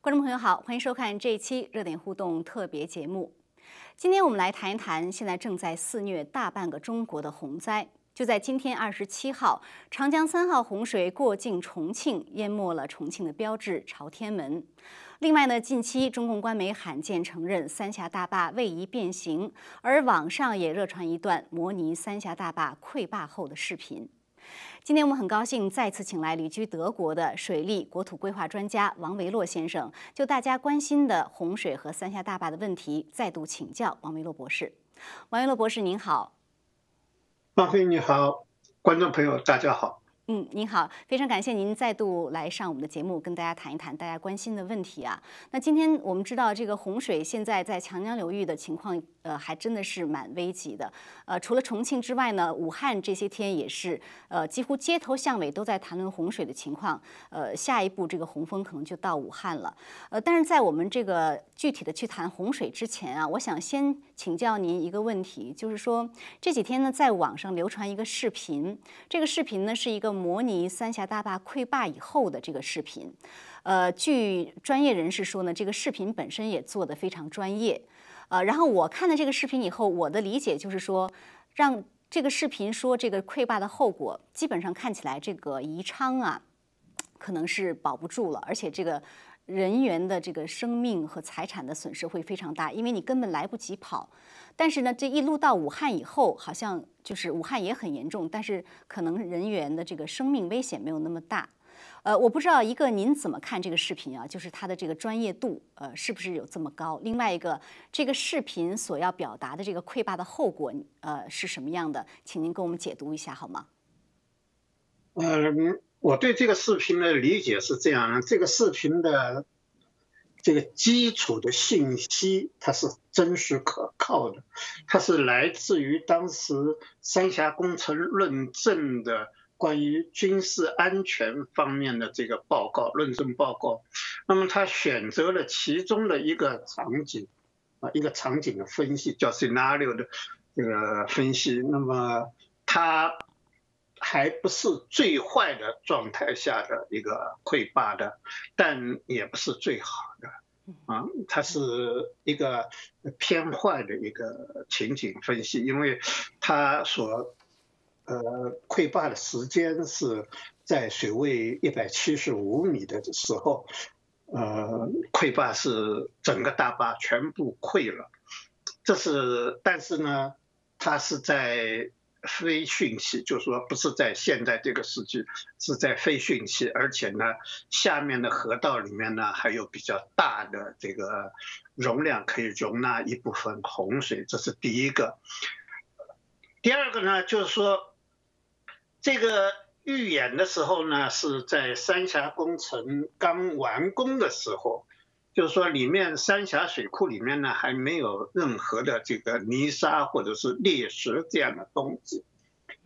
观众朋友好，欢迎收看这一期热点互动特别节目。今天我们来谈一谈现在正在肆虐大半个中国的洪灾。就在今天二十七号，长江三号洪水过境重庆，淹没了重庆的标志朝天门。另外呢，近期中共官媒罕见承认三峡大坝位移变形，而网上也热传一段模拟三峡大坝溃坝后的视频。今天我们很高兴再次请来旅居德国的水利国土规划专家王维洛先生，就大家关心的洪水和三峡大坝的问题再度请教王维洛博士。王维洛博士您好，马飞你好，观众朋友大家好。嗯，您好，非常感谢您再度来上我们的节目，跟大家谈一谈大家关心的问题啊。那今天我们知道这个洪水现在在长江流域的情况，呃，还真的是蛮危急的。呃，除了重庆之外呢，武汉这些天也是，呃，几乎街头巷尾都在谈论洪水的情况。呃，下一步这个洪峰可能就到武汉了。呃，但是在我们这个具体的去谈洪水之前啊，我想先请教您一个问题，就是说这几天呢，在网上流传一个视频，这个视频呢是一个。模拟三峡大坝溃坝以后的这个视频，呃，据专业人士说呢，这个视频本身也做得非常专业，呃，然后我看了这个视频以后，我的理解就是说，让这个视频说这个溃坝的后果，基本上看起来这个宜昌啊，可能是保不住了，而且这个人员的这个生命和财产的损失会非常大，因为你根本来不及跑。但是呢，这一路到武汉以后，好像就是武汉也很严重，但是可能人员的这个生命危险没有那么大。呃，我不知道一个您怎么看这个视频啊？就是它的这个专业度，呃，是不是有这么高？另外一个，这个视频所要表达的这个溃坝的后果，呃，是什么样的？请您给我们解读一下好吗？嗯，我对这个视频的理解是这样，这个视频的。这个基础的信息它是真实可靠的，它是来自于当时三峡工程论证的关于军事安全方面的这个报告论证报告。那么他选择了其中的一个场景啊，一个场景的分析叫 scenario 的这个分析。那么他。还不是最坏的状态下的一个溃坝的，但也不是最好啊，它是一个偏坏的一个情景分析，因为它所呃溃坝的时间是在水位一百七十五米的时候，呃溃坝是整个大坝全部溃了，这是但是呢，它是在。非汛期，就是说不是在现在这个时期，是在非汛期，而且呢，下面的河道里面呢还有比较大的这个容量，可以容纳一部分洪水，这是第一个。第二个呢，就是说这个预演的时候呢，是在三峡工程刚完工的时候。就是说，里面三峡水库里面呢，还没有任何的这个泥沙或者是砾石这样的东西。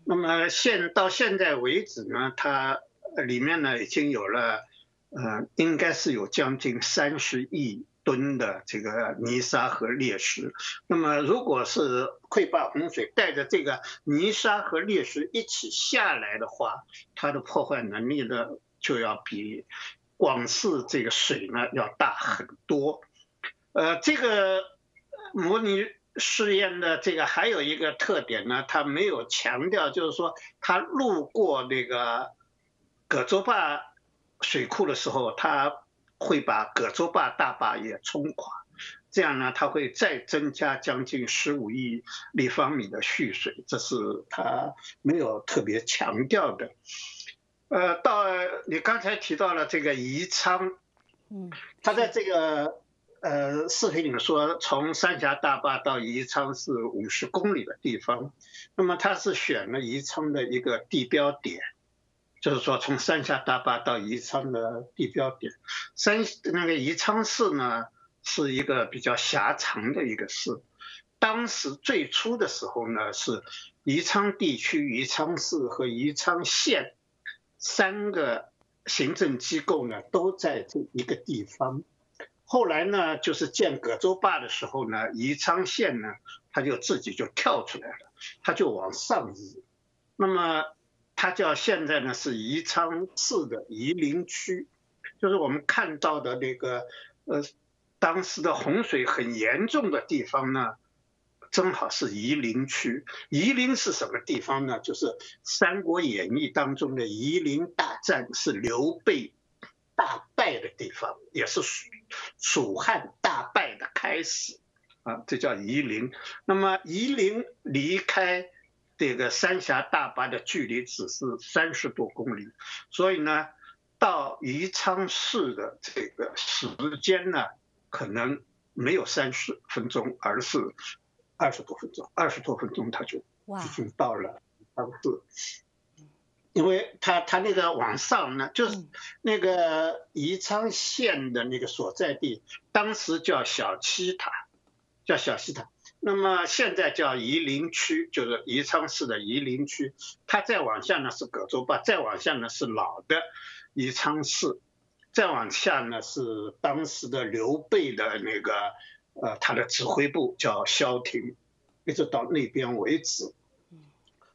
那么现到现在为止呢，它里面呢已经有了，呃，应该是有将近三十亿吨的这个泥沙和砾石。那么如果是溃坝洪水带着这个泥沙和砾石一起下来的话，它的破坏能力呢就要比。广式这个水呢要大很多，呃，这个模拟试验的这个还有一个特点呢，它没有强调，就是说它路过那个葛洲坝水库的时候，它会把葛洲坝大坝也冲垮，这样呢，它会再增加将近十五亿立方米的蓄水，这是它没有特别强调的。呃，到你刚才提到了这个宜昌，嗯，他在这个呃视频里面说，从三峡大坝到宜昌是五十公里的地方，那么他是选了宜昌的一个地标点，就是说从三峡大坝到宜昌的地标点，三那个宜昌市呢是一个比较狭长的一个市，当时最初的时候呢是宜昌地区、宜昌市和宜昌县。三个行政机构呢都在这一个地方，后来呢，就是建葛洲坝的时候呢，宜昌县呢，他就自己就跳出来了，他就往上移。那么它叫现在呢是宜昌市的夷陵区，就是我们看到的那个呃，当时的洪水很严重的地方呢。正好是夷陵区，夷陵是什么地方呢？就是《三国演义》当中的夷陵大战，是刘备大败的地方，也是蜀蜀汉大败的开始啊，这叫夷陵。那么夷陵离开这个三峡大坝的距离只是三十多公里，所以呢，到宜昌市的这个时间呢，可能没有三十分钟，而是。二十多分钟，二十多分钟他就已经到了当时，因为他他那个往上呢，就是那个宜昌县的那个所在地，当时叫小七塔，叫小西塔，那么现在叫夷陵区，就是宜昌市的夷陵区。它再往下呢是葛洲坝，再往下呢是老的宜昌市，再往下呢是当时的刘备的那个。呃，他的指挥部叫萧亭，一直到那边为止。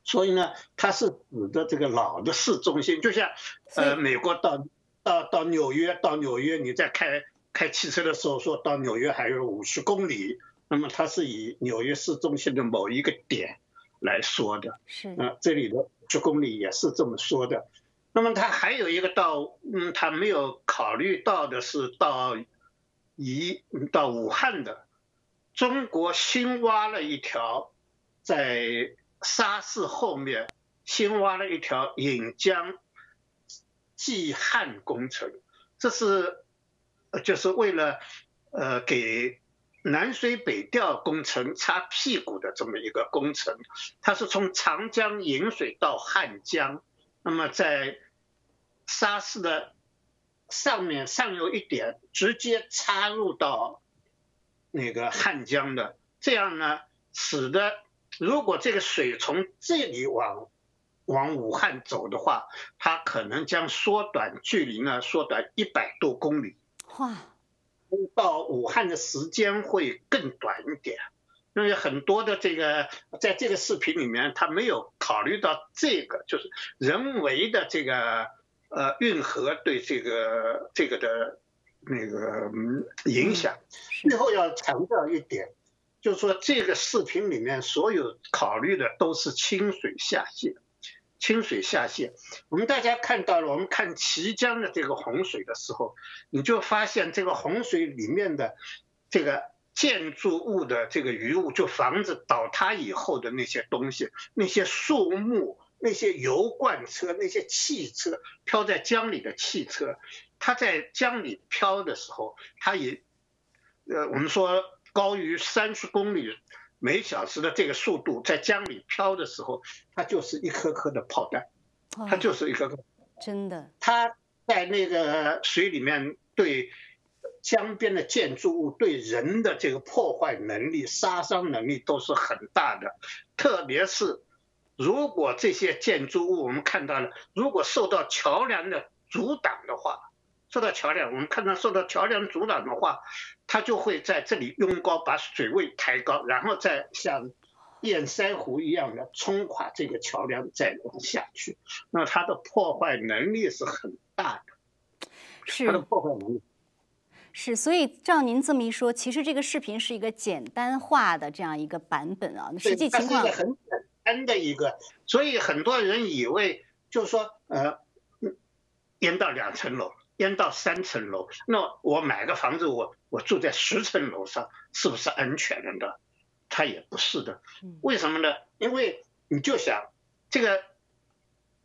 所以呢，它是指的这个老的市中心，就像呃，美国到到到纽约，到纽约你在开开汽车的时候，说到纽约还有五十公里，那么它是以纽约市中心的某一个点来说的。是。啊，这里的十公里也是这么说的。那么它还有一个到，嗯，他没有考虑到的是到。移到武汉的，中国新挖了一条，在沙市后面新挖了一条引江济汉工程，这是就是为了呃给南水北调工程擦屁股的这么一个工程，它是从长江引水到汉江，那么在沙市的。上面上游一点，直接插入到那个汉江的，这样呢，使得如果这个水从这里往往武汉走的话，它可能将缩短距离呢，缩短一百多公里。哇！到武汉的时间会更短一点，因为很多的这个在这个视频里面，他没有考虑到这个，就是人为的这个。呃，运河对这个这个的那个影响。最后要强调一点，就是说这个视频里面所有考虑的都是清水下泄，清水下泄。我们大家看到了，我们看綦江的这个洪水的时候，你就发现这个洪水里面的这个建筑物的这个余物，就房子倒塌以后的那些东西，那些树木。那些油罐车、那些汽车漂在江里的汽车，它在江里漂的时候，它也，呃，我们说高于三十公里每小时的这个速度，在江里漂的时候，它就是一颗颗的炮弹，它就是一颗颗。真的。它在那个水里面对江边的建筑物、对人的这个破坏能力、杀伤能力都是很大的，特别是。如果这些建筑物我们看到了，如果受到桥梁的阻挡的话，受到桥梁，我们看到受到桥梁阻挡的话，它就会在这里拥高，把水位抬高，然后再像堰塞湖一样的冲垮这个桥梁，再往下去。那它的破坏能力是很大的，是它的破坏能力是。所以照您这么一说，其实这个视频是一个简单化的这样一个版本啊，实际情况很。安的一个，所以很多人以为就是说，呃，淹到两层楼，淹到三层楼，那我买个房子，我我住在十层楼上，是不是安全了的？它也不是的。为什么呢？因为你就想，这个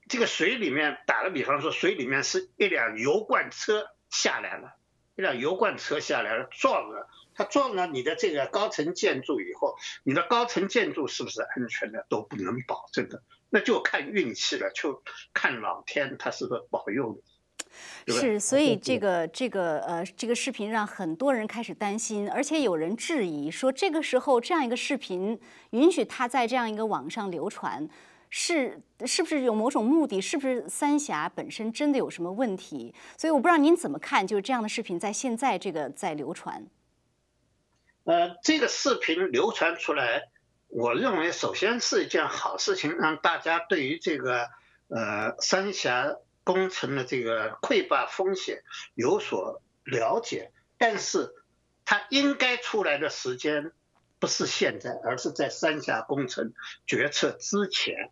这个水里面，打个比方说，水里面是一辆油罐车下来了，一辆油罐车下来了，撞了。它撞了你的这个高层建筑以后，你的高层建筑是不是安全的都不能保证的，那就看运气了，就看老天他是不是保佑你。是，所以这个这个呃这个视频让很多人开始担心，而且有人质疑说，这个时候这样一个视频允许他在这样一个网上流传，是是不是有某种目的？是不是三峡本身真的有什么问题？所以我不知道您怎么看，就是这样的视频在现在这个在流传。呃，这个视频流传出来，我认为首先是一件好事情，让大家对于这个呃三峡工程的这个溃坝风险有所了解。但是，它应该出来的时间不是现在，而是在三峡工程决策之前，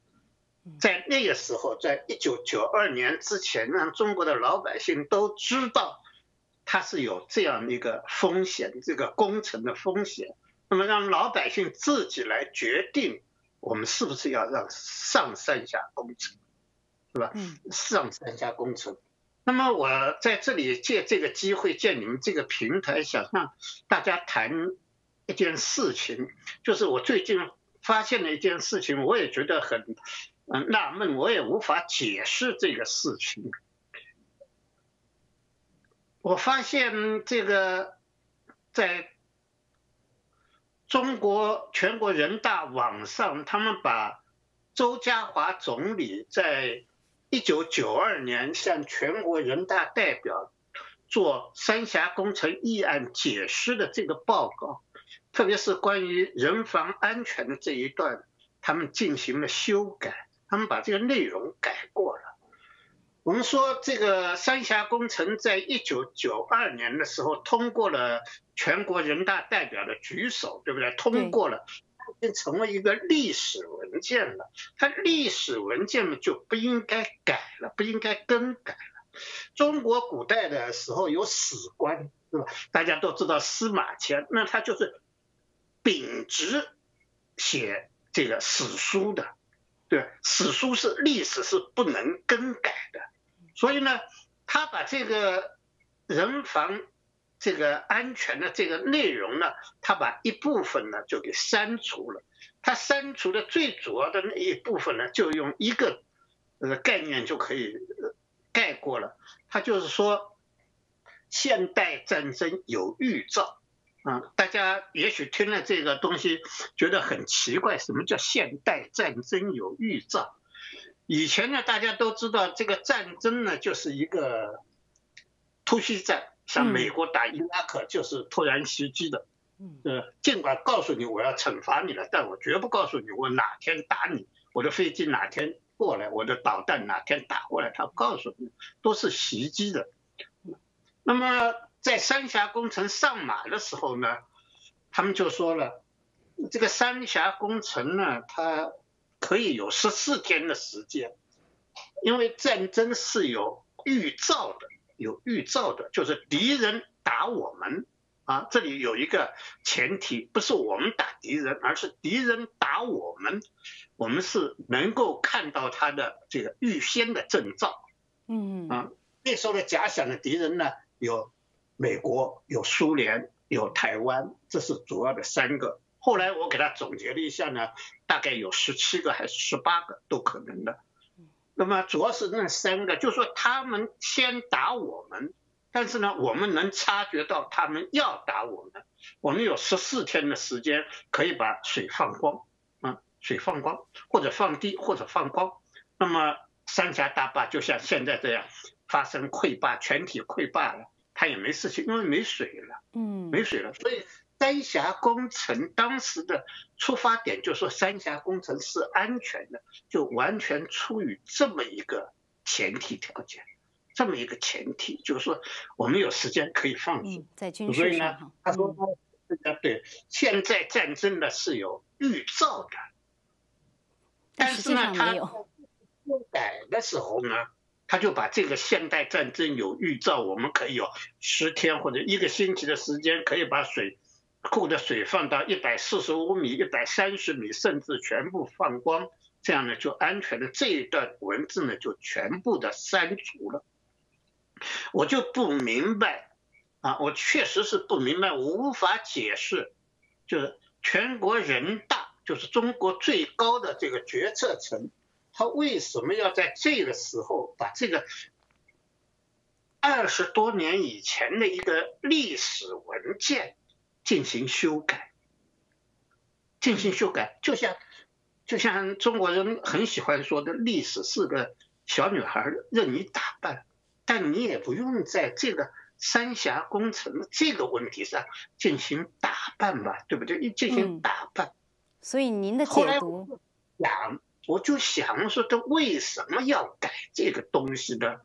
在那个时候，在一九九二年之前，让中国的老百姓都知道。它是有这样一个风险，这个工程的风险，那么让老百姓自己来决定，我们是不是要让上山下工程，是吧？嗯。上山下工程，那么我在这里借这个机会，借你们这个平台，想让大家谈一件事情，就是我最近发现了一件事情，我也觉得很嗯纳闷，我也无法解释这个事情。我发现这个在中国全国人大网上，他们把周家华总理在一九九二年向全国人大代表做三峡工程议案解释的这个报告，特别是关于人防安全的这一段，他们进行了修改，他们把这个内容改过了。我们说这个三峡工程在一九九二年的时候通过了全国人大代表的举手，对不对？通过了，已经成为一个历史文件了。它历史文件嘛就不应该改了，不应该更改了。中国古代的时候有史官，对吧？大家都知道司马迁，那他就是秉直写这个史书的，对史书是历史是不能更改的。所以呢，他把这个人防这个安全的这个内容呢，他把一部分呢就给删除了。他删除的最主要的那一部分呢，就用一个呃概念就可以概括了。他就是说，现代战争有预兆啊。大家也许听了这个东西觉得很奇怪，什么叫现代战争有预兆？以前呢，大家都知道这个战争呢，就是一个突袭战，像美国打伊拉克就是突然袭击的。呃，尽管告诉你我要惩罚你了，但我绝不告诉你我哪天打你，我的飞机哪天过来，我的导弹哪天打过来，他告诉你都是袭击的。那么在三峡工程上马的时候呢，他们就说了，这个三峡工程呢，它。可以有十四天的时间，因为战争是有预兆的，有预兆的，就是敌人打我们啊。这里有一个前提，不是我们打敌人，而是敌人打我们，我们是能够看到他的这个预先的征兆。嗯啊，那时候的假想的敌人呢，有美国，有苏联，有台湾，这是主要的三个。后来我给他总结了一下呢，大概有十七个还是十八个都可能的。那么主要是那三个，就说他们先打我们，但是呢，我们能察觉到他们要打我们，我们有十四天的时间可以把水放光，啊，水放光或者放低或者放光。那么三峡大坝就像现在这样发生溃坝，全体溃坝了，它也没事情，因为没水了，嗯，没水了，所以。三峡工程当时的出发点就说三峡工程是安全的，就完全出于这么一个前提条件，这么一个前提，就是说我们有时间可以放水。在军事上，他说他对现在战争呢是有预兆的，但是呢他修改的时候呢，他就把这个现代战争有预兆，我们可以有十天或者一个星期的时间可以把水。库的水放到一百四十五米、一百三十米，甚至全部放光，这样呢就安全了。这一段文字呢就全部的删除了。我就不明白啊，我确实是不明白，我无法解释，就是全国人大，就是中国最高的这个决策层，他为什么要在这个时候把这个二十多年以前的一个历史文件？进行修改，进行修改，就像就像中国人很喜欢说的，历史是个小女孩任你打扮，但你也不用在这个三峡工程这个问题上进行打扮吧，对不对？一进行打扮。所以您的解读，想我就想说，他为什么要改这个东西呢？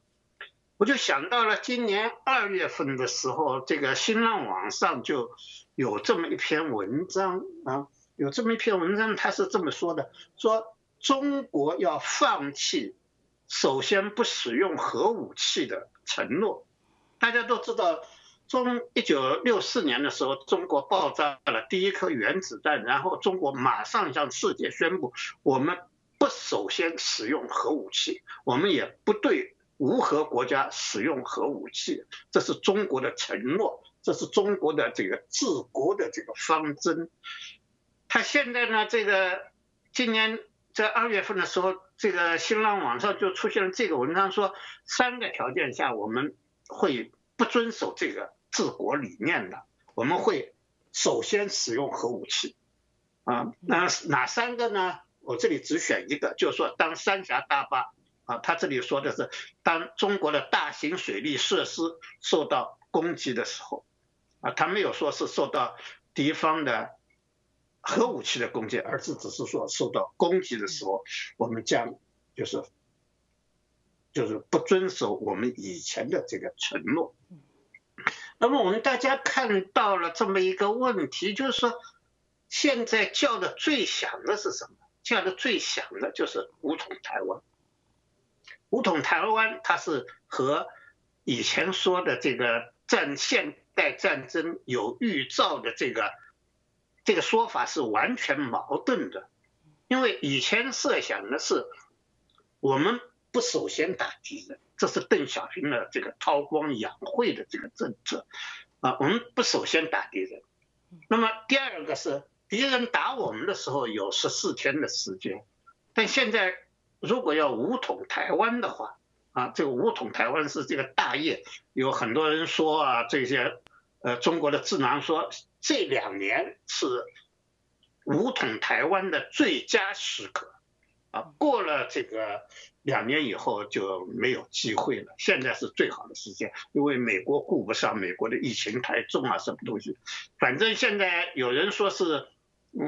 我就想到了今年二月份的时候，这个新浪网上就有这么一篇文章啊，有这么一篇文章，他是这么说的：说中国要放弃首先不使用核武器的承诺。大家都知道，中一九六四年的时候，中国爆炸了第一颗原子弹，然后中国马上向世界宣布，我们不首先使用核武器，我们也不对。无核国家使用核武器，这是中国的承诺，这是中国的这个治国的这个方针。他现在呢，这个今年在二月份的时候，这个新浪网上就出现了这个文章，说三个条件下我们会不遵守这个治国理念的，我们会首先使用核武器。啊，那哪三个呢？我这里只选一个，就是说当三峡大坝。啊，他这里说的是，当中国的大型水利设施受到攻击的时候，啊，他没有说是受到敌方的核武器的攻击，而是只是说受到攻击的时候，我们将就是就是不遵守我们以前的这个承诺。那么我们大家看到了这么一个问题，就是说，现在叫的最响的是什么？叫的最响的就是武统台湾。武统台湾，它是和以前说的这个战线代战争有预兆的这个这个说法是完全矛盾的，因为以前设想的是我们不首先打敌人，这是邓小平的这个韬光养晦的这个政策啊，我们不首先打敌人。那么第二个是敌人打我们的时候有十四天的时间，但现在。如果要武统台湾的话，啊，这个武统台湾是这个大业，有很多人说啊，这些呃中国的智囊说这两年是武统台湾的最佳时刻，啊，过了这个两年以后就没有机会了，现在是最好的时间，因为美国顾不上美国的疫情太重啊，什么东西，反正现在有人说是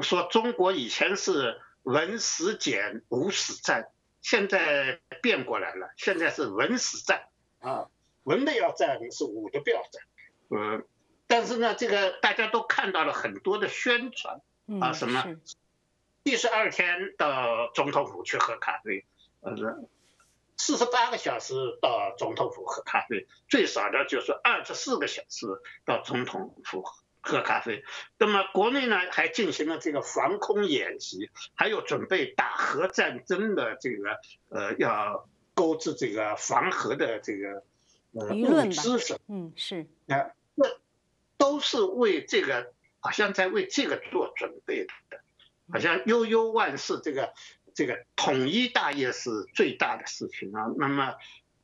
说中国以前是文死检武死战。现在变过来了，现在是文死战。啊，文的要战是武的不要战，嗯，但是呢，这个大家都看到了很多的宣传。啊，什么？第十二天到总统府去喝咖啡，呃，四十八个小时到总统府喝咖啡，最少的就是二十四个小时到总统府。喝咖啡，那么国内呢还进行了这个防空演习，还有准备打核战争的这个呃要购置这个防核的这个呃物资什嗯是啊，那都是为这个好像在为这个做准备的，好像悠悠万事这个这个统一大业是最大的事情啊。那么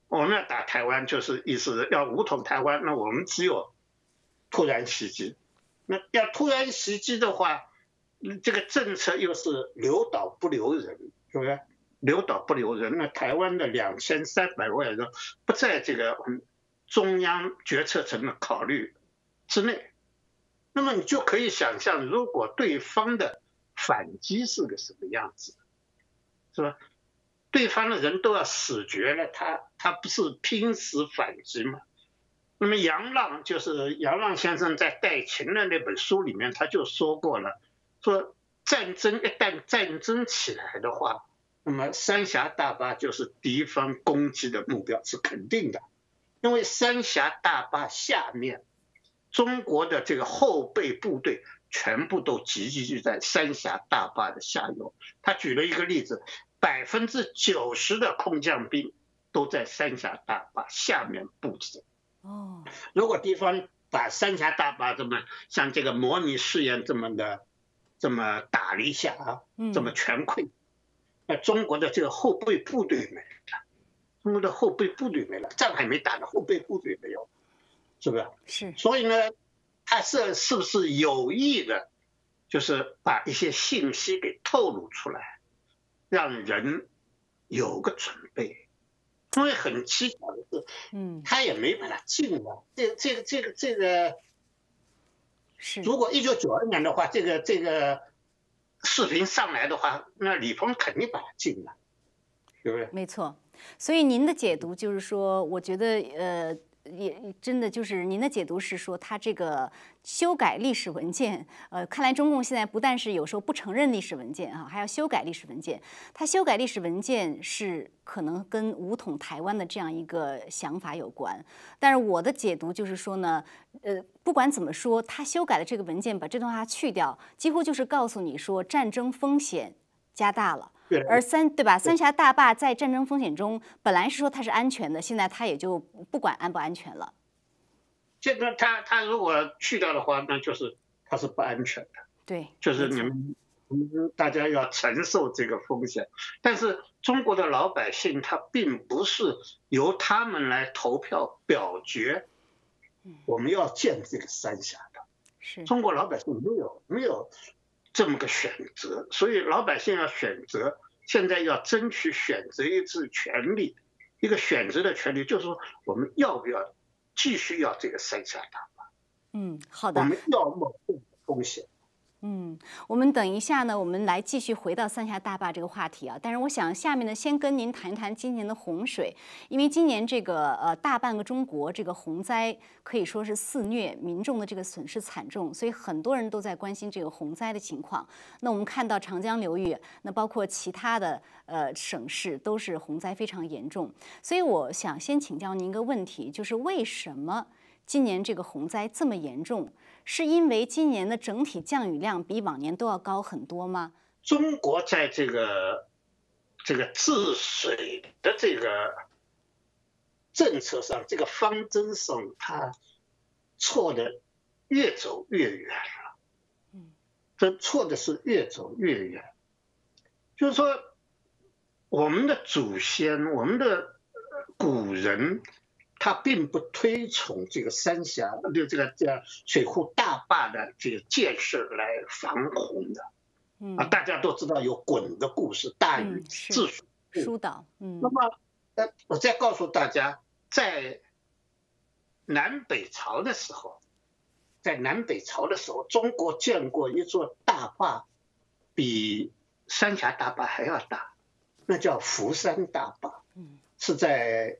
我们要打台湾，就是意思要武统台湾，那我们只有突然袭击。那要突然袭击的话，这个政策又是留岛不留人，是不是？留岛不留人，那台湾的两千三百万人不在这个中央决策层的考虑之内，那么你就可以想象，如果对方的反击是个什么样子，是吧？对方的人都要死绝了，他他不是拼死反击吗？那么杨浪就是杨浪先生在《带情》的那本书里面，他就说过了，说战争一旦战争起来的话，那么三峡大坝就是敌方攻击的目标是肯定的，因为三峡大坝下面中国的这个后备部队全部都集聚在三峡大坝的下游。他举了一个例子，百分之九十的空降兵都在三峡大坝下面布置。哦，如果敌方把三峡大坝这么像这个模拟试验这么的这么打了一下啊，这么全溃，那中国的这个后备部队没了，中国的后备部队没了，仗还没打呢，后备部队没有，是不是？是。所以呢，他是是不是有意的，就是把一些信息给透露出来，让人有个准备。因为很蹊跷的是，嗯，他也没把它禁了。这、这个、这个、这个，是。如果一九九二年的话，这个、这个视频上来的话，那李鹏肯定把它禁了，对不对？没错。所以您的解读就是说，我觉得，呃。也真的就是您的解读是说，他这个修改历史文件，呃，看来中共现在不但是有时候不承认历史文件啊，还要修改历史文件。他修改历史文件是可能跟武统台湾的这样一个想法有关。但是我的解读就是说呢，呃，不管怎么说，他修改了这个文件，把这段话去掉，几乎就是告诉你说战争风险加大了。而三对吧？三峡大坝在战争风险中本来是说它是安全的，现在它也就不管安不安全了。现在它它如果去掉的话，那就是它是不安全的。对，就是你们大家要承受这个风险。但是中国的老百姓他并不是由他们来投票表决，我们要建这个三峡的。是中国老百姓没有没有。这么个选择，所以老百姓要选择，现在要争取选择一次权利，一个选择的权利，就是说我们要不要继续要这个三峡大坝？嗯，好的。我们要冒风险。嗯，我们等一下呢，我们来继续回到三峡大坝这个话题啊。但是我想下面呢，先跟您谈一谈今年的洪水，因为今年这个呃大半个中国这个洪灾可以说是肆虐，民众的这个损失惨重，所以很多人都在关心这个洪灾的情况。那我们看到长江流域，那包括其他的呃省市都是洪灾非常严重，所以我想先请教您一个问题，就是为什么今年这个洪灾这么严重？是因为今年的整体降雨量比往年都要高很多吗？中国在这个这个治水的这个政策上，这个方针上，它错的越走越远了。嗯，这错的是越走越远。就是说，我们的祖先，我们的古人。他并不推崇这个三峡的这个叫水库大坝的这个建设来防洪的，啊，大家都知道有鲧的故事，大禹治水疏导，嗯，那么呃，我再告诉大家，在南北朝的时候，在南北朝的时候，中国建过一座大坝，比三峡大坝还要大，那叫福山大坝，嗯，是在。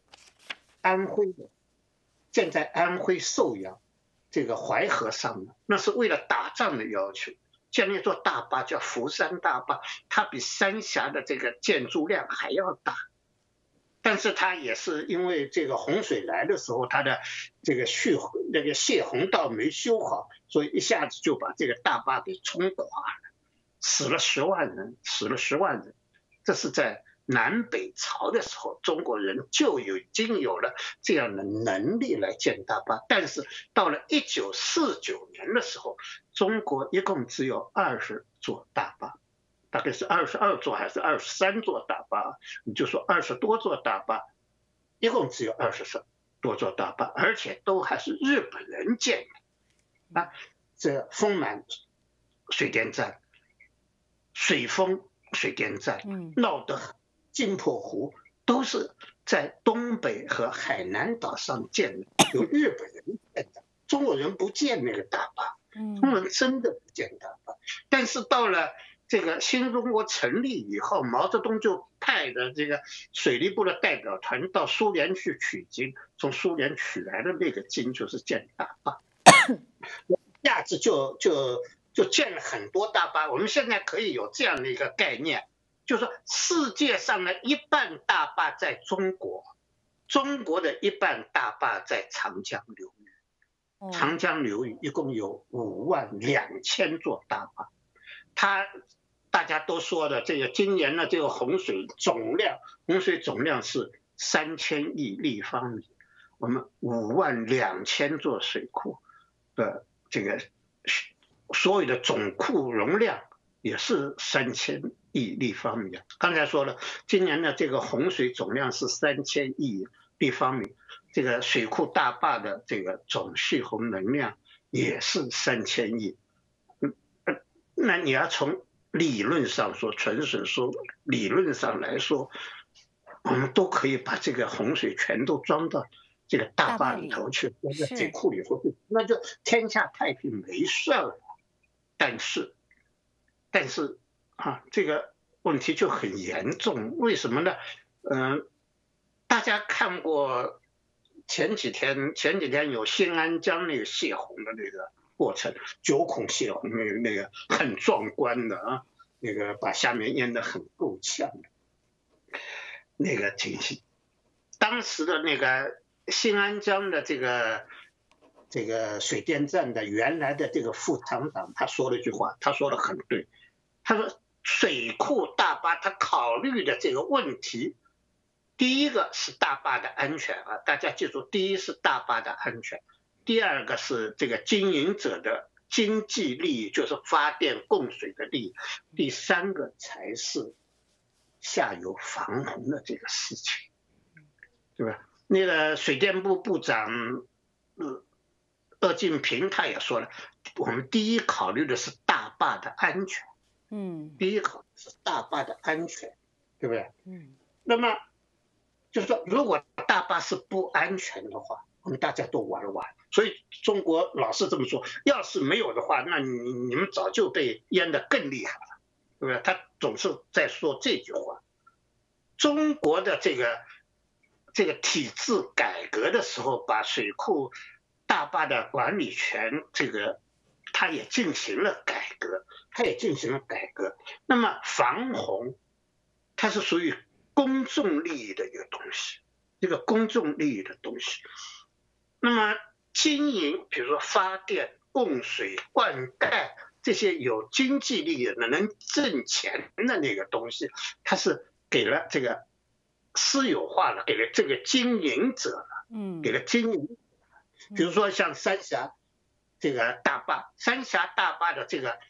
安徽的建在安徽寿阳这个淮河上面，那是为了打仗的要求，建了一座大坝，叫福山大坝，它比三峡的这个建筑量还要大，但是它也是因为这个洪水来的时候，它的这个蓄那个泄洪道没修好，所以一下子就把这个大坝给冲垮了，死了十万人，死了十万人，这是在。南北朝的时候，中国人就已经有了这样的能力来建大坝。但是到了一九四九年的时候，中国一共只有二十座大坝，大概是二十二座还是二十三座大坝？你就说二十多座大坝，一共只有二十多座大坝，而且都还是日本人建的啊。这丰满水电站、水丰水电站闹得很。金浦湖都是在东北和海南岛上建的，由日本人建的，中国人不建那个大坝，中国人真的不建大坝。但是到了这个新中国成立以后，毛泽东就派的这个水利部的代表团到苏联去取经，从苏联取来的那个经就是建大坝，一下子就就就建了很多大坝。我们现在可以有这样的一个概念。就是说，世界上的一半大坝在中国，中国的一半大坝在长江流域。长江流域一共有五万两千座大坝，它大家都说的这个今年的这个洪水总量，洪水总量是三千亿立方米，我们五万两千座水库的这个所有的总库容量也是三千。亿立方米啊！刚才说了，今年的这个洪水总量是三千亿立方米，这个水库大坝的这个总蓄洪能量也是三千亿。嗯，那你要从理论上说，纯属说理论上来说，我们都可以把这个洪水全都装到这个大坝里头去，装在水库里头去，那就天下太平没事了。但是，但是啊，这个问题就很严重。为什么呢？嗯，大家看过前几天前几天有新安江那个泄洪的那个。过程九孔泄洪那个那个很壮观的啊，那个把下面淹得很够呛的那个情形。当时的那个新安江的这个这个水电站的原来的这个副厂长，他说了一句话，他说的很对，他说水库大坝他考虑的这个问题，第一个是大坝的安全啊，大家记住，第一是大坝的安全。第二个是这个经营者的经济利益，就是发电供水的利益。第三个才是下游防洪的这个事情，对吧？那个水电部部长呃鄂敬平他也说了，我们第一考虑的是大坝的安全，嗯，第一考是大坝的安全，对不对？嗯，那么就是说，如果大坝是不安全的话。我们大家都玩完，所以中国老是这么说。要是没有的话，那你你们早就被淹得更厉害了，对不对？他总是在说这句话。中国的这个这个体制改革的时候，把水库大坝的管理权，这个他也进行了改革，他也进行了改革。那么防洪，它是属于公众利益的一个东西，一个公众利益的东西。那么经营，比如说发电、供水、灌溉这些有经济利益的、能挣钱的那个东西，它是给了这个私有化了，给了这个经营者了，嗯，给了经营。比如说像三峡这个大坝，三峡大坝的这个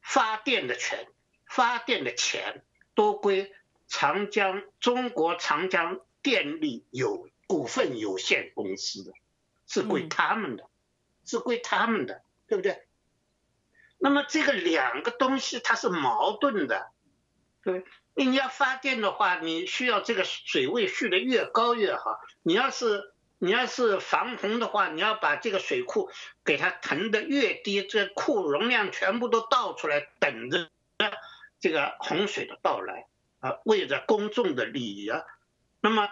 发电的权、发电的钱都归长江中国长江电力有股份有限公司的。是归他们的，是归他们的，对不对？那么这个两个东西它是矛盾的，对你要发电的话，你需要这个水位蓄的越高越好。你要是你要是防洪的话，你要把这个水库给它腾得越低，这库容量全部都倒出来，等着这个洪水的到来啊，为了公众的利益啊。那么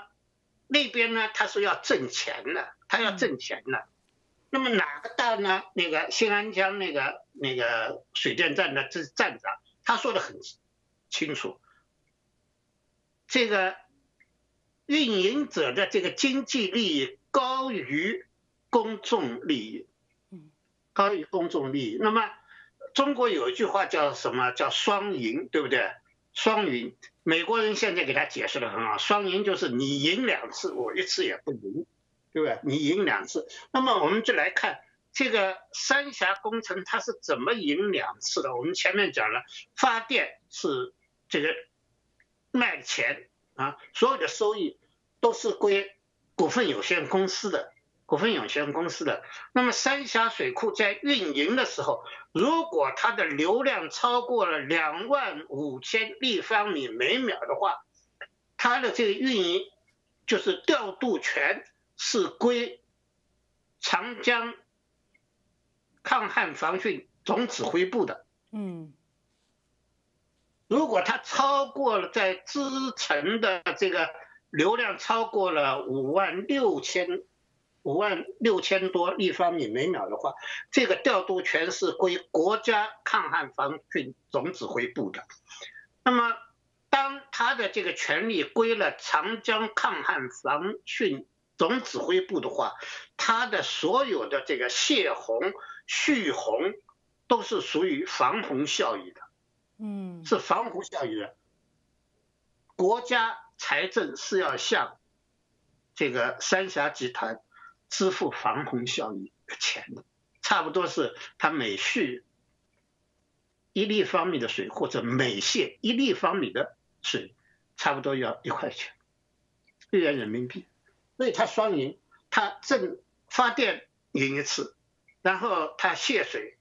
那边呢，他是要挣钱的。他要挣钱的，那么哪个大呢？那个新安江那个那个水电站的这站长，他说的很清楚，这个运营者的这个经济利益高于公众利益，高于公众利益。那么中国有一句话叫什么叫双赢，对不对？双赢，美国人现在给他解释的很好，双赢就是你赢两次，我一次也不赢。对不对？你赢两次，那么我们就来看这个三峡工程它是怎么赢两次的。我们前面讲了，发电是这个卖钱啊，所有的收益都是归股份有限公司的，股份有限公司的。那么三峡水库在运营的时候，如果它的流量超过了两万五千立方米每秒的话，它的这个运营就是调度权。是归长江抗旱防汛总指挥部的。嗯，如果它超过了在支城的这个流量超过了五万六千五万六千多立方米每秒的话，这个调度权是归国家抗旱防汛总指挥部的。那么，当他的这个权力归了长江抗旱防汛。总指挥部的话，他的所有的这个泄洪、蓄洪都是属于防洪效益的，嗯，是防洪效益的。国家财政是要向这个三峡集团支付防洪效益的钱的，差不多是它每蓄一立方米的水或者每泄一立方米的水，差不多要一块钱，一元人民币。所以它双赢，它正发电赢一次，然后它泄水、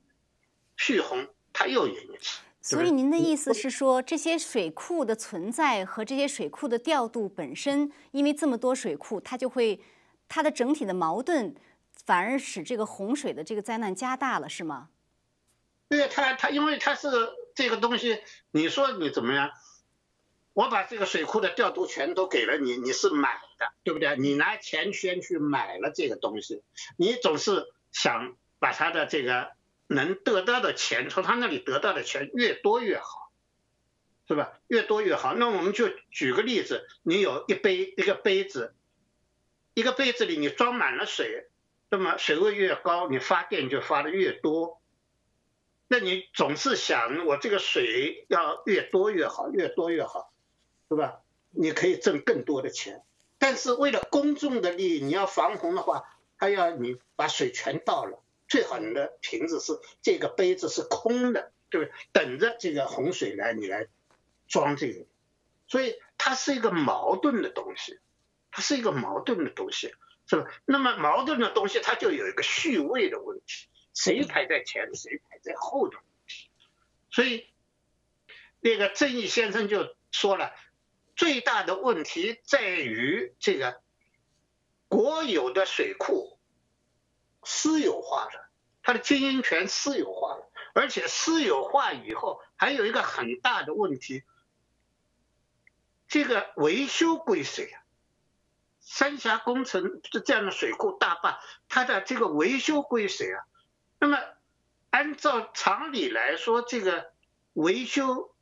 蓄洪，它又赢一次。所以您的意思是说，这些水库的存在和这些水库的调度本身，因为这么多水库，它就会它的整体的矛盾，反而使这个洪水的这个灾难加大了，是吗？对，它它因为它是这个东西，你说你怎么样？我把这个水库的调度权都给了你，你是买的，对不对？你拿钱先去买了这个东西，你总是想把它的这个能得到的钱，从他那里得到的钱越多越好，是吧？越多越好。那我们就举个例子，你有一杯一个杯子，一个杯子里你装满了水，那么水位越高，你发电就发的越多。那你总是想我这个水要越多越好，越多越好。是吧？你可以挣更多的钱，但是为了公众的利益，你要防洪的话，还要你把水全倒了，最好的瓶子是这个杯子是空的，对不对？等着这个洪水来，你来装这个，所以它是一个矛盾的东西，它是一个矛盾的东西，是吧？那么矛盾的东西，它就有一个序位的问题，谁排在前，谁排在后的问题，所以那个正义先生就说了。最大的问题在于这个国有的水库私有化了，它的经营权私有化了，而且私有化以后还有一个很大的问题，这个维修归谁啊？三峡工程这样的水库大坝，它的这个维修归谁啊？那么按照常理来说，这个维修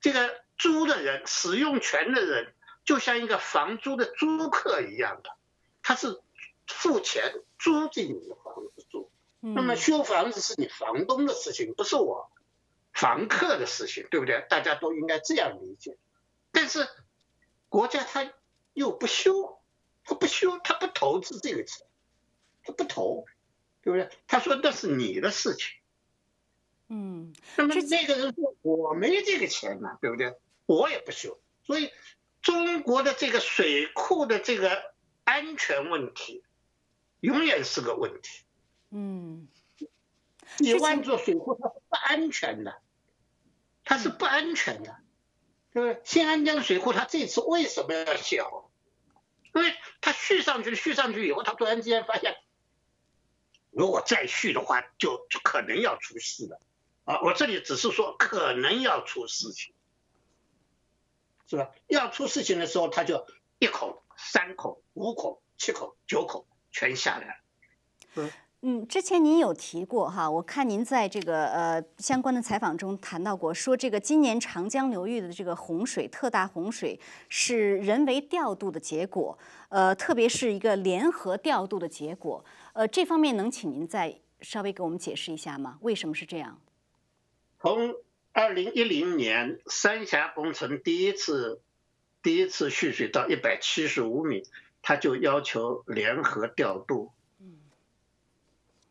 这个。租的人使用权的人就像一个房租的租客一样的，他是付钱租进你的。那么修房子是你房东的事情，不是我房客的事情，对不对？大家都应该这样理解。但是国家他又不修，他不修，他不投资这个钱，他不投，对不对？他说那是你的事情。嗯，那么那个人说我没这个钱嘛，对不对？我也不修，所以中国的这个水库的这个安全问题，永远是个问题。嗯，你万座水库它是不安全的，它是不安全的，对不对？新安江水库它这次为什么要泄洪？因为它续上去了，续上去以后，它突然之间发现，如果再续的话，就就可能要出事了。啊，我这里只是说可能要出事情。是吧？要出事情的时候，他就一口、三口、五口、七口、九口全下来了。嗯嗯，之前您有提过哈，我看您在这个呃相关的采访中谈到过，说这个今年长江流域的这个洪水特大洪水是人为调度的结果，呃，特别是一个联合调度的结果。呃，这方面能请您再稍微给我们解释一下吗？为什么是这样？从二零一零年三峡工程第一次第一次蓄水到一百七十五米，他就要求联合调度。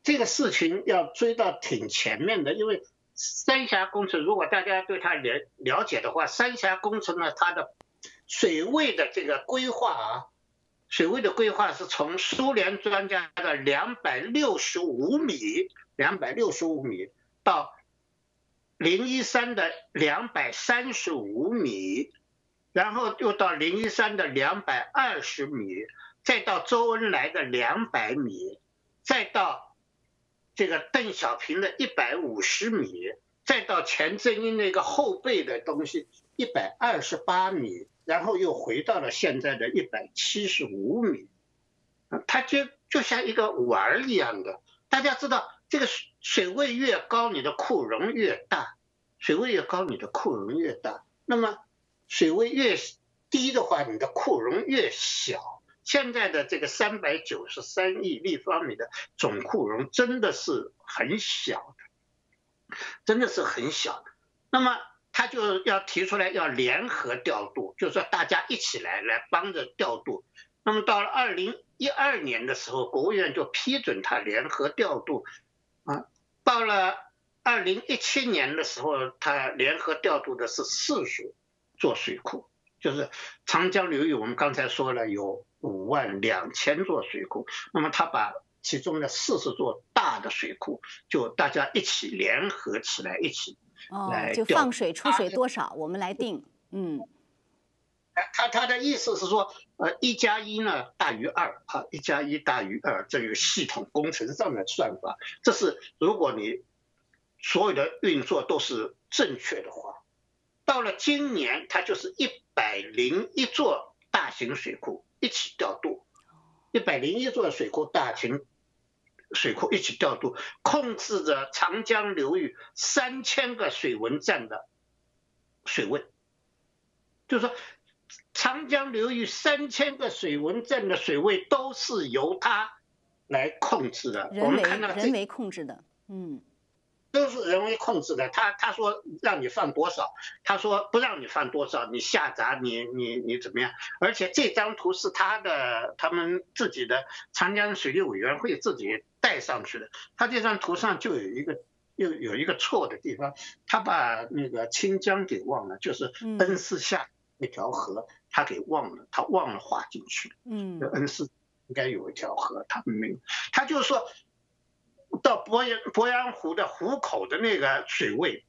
这个事情要追到挺前面的，因为三峡工程如果大家对它了了解的话，三峡工程呢，它的水位的这个规划啊，水位的规划是从苏联专家的两百六十五米，两百六十五米到。零一三的两百三十五米，然后又到零一三的两百二十米，再到周恩来的两百米，再到这个邓小平的一百五十米，再到钱正英那个后背的东西一百二十八米，然后又回到了现在的一百七十五米，它就就像一个碗儿一样的，大家知道。这个水位越高，你的库容越大；水位越高，你的库容越大。那么水位越低的话，你的库容越小。现在的这个三百九十三亿立方米的总库容真的是很小的，真的是很小的。那么他就要提出来要联合调度，就是说大家一起来来帮着调度。那么到了二零一二年的时候，国务院就批准他联合调度。啊，到了二零一七年的时候，他联合调度的是四所做水库，就是长江流域。我们刚才说了有五万两千座水库，那么他把其中的四十座大的水库就大家一起联合起来，一起哦来，就放水出水多少，我们来定。嗯他他的意思是说，呃，一加一呢大于二啊，一加一大于二，这个系统工程上的算法，这是如果你所有的运作都是正确的话，到了今年它就是一百零一座大型水库一起调度，一百零一座水库大型水库一起调度，控制着长江流域三千个水文站的水位，就是说。长江流域三千个水文站的水位都是由它来控制的。我们看到这人为控制的。嗯都是人为控制的。他他说让你放多少，他说不让你放多少，你下闸你你你怎么样？而且这张图是他的他们自己的长江水利委员会自己带上去的。他这张图上就有一个又有一个错的地方，他把那个清江给忘了，就是嗯恩施下那条河他给忘了，他忘了划进去。嗯这恩施应该有一条河，他们没有。他就是说到鄱阳鄱阳湖的湖口的那个水位，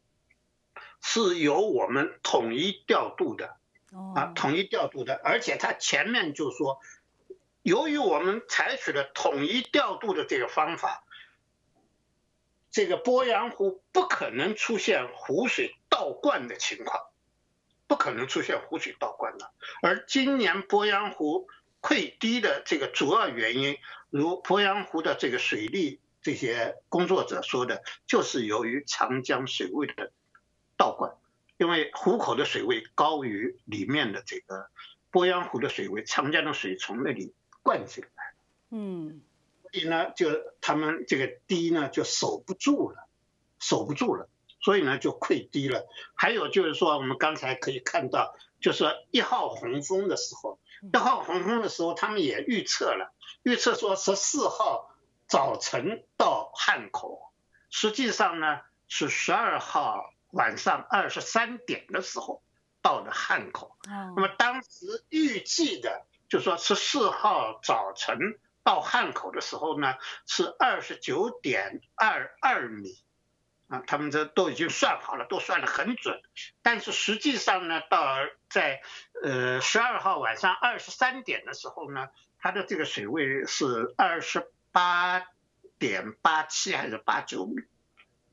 是由我们统一调度的啊，哦统一调度的。而且它前面就说，由于我们采取了统一调度的这个方法，这个鄱阳湖不可能出现湖水倒灌的情况。不可能出现湖水倒灌的。而今年鄱阳湖溃堤的这个主要原因，如鄱阳湖的这个水利这些工作者说的，就是由于长江水位的倒灌，因为湖口的水位高于里面的这个鄱阳湖的水位，长江的水从那里灌进来，嗯所以呢，就他们这个堤呢就守不住了，守不住了。所以呢，就溃堤了。还有就是说，我们刚才可以看到，就是一号洪峰的时候，一号洪峰的时候，他们也预测了，预测说十四号早晨到汉口，实际上呢是十二号晚上二十三点的时候到的汉口。哦那么当时预计的，就说十四号早晨到汉口的时候呢，是二十九点二二米。啊，他们这都已经算好了，都算得很准。但是实际上呢，到在呃十二号晚上二十三点的时候呢，它的这个水位是二十八点八七还是八九米，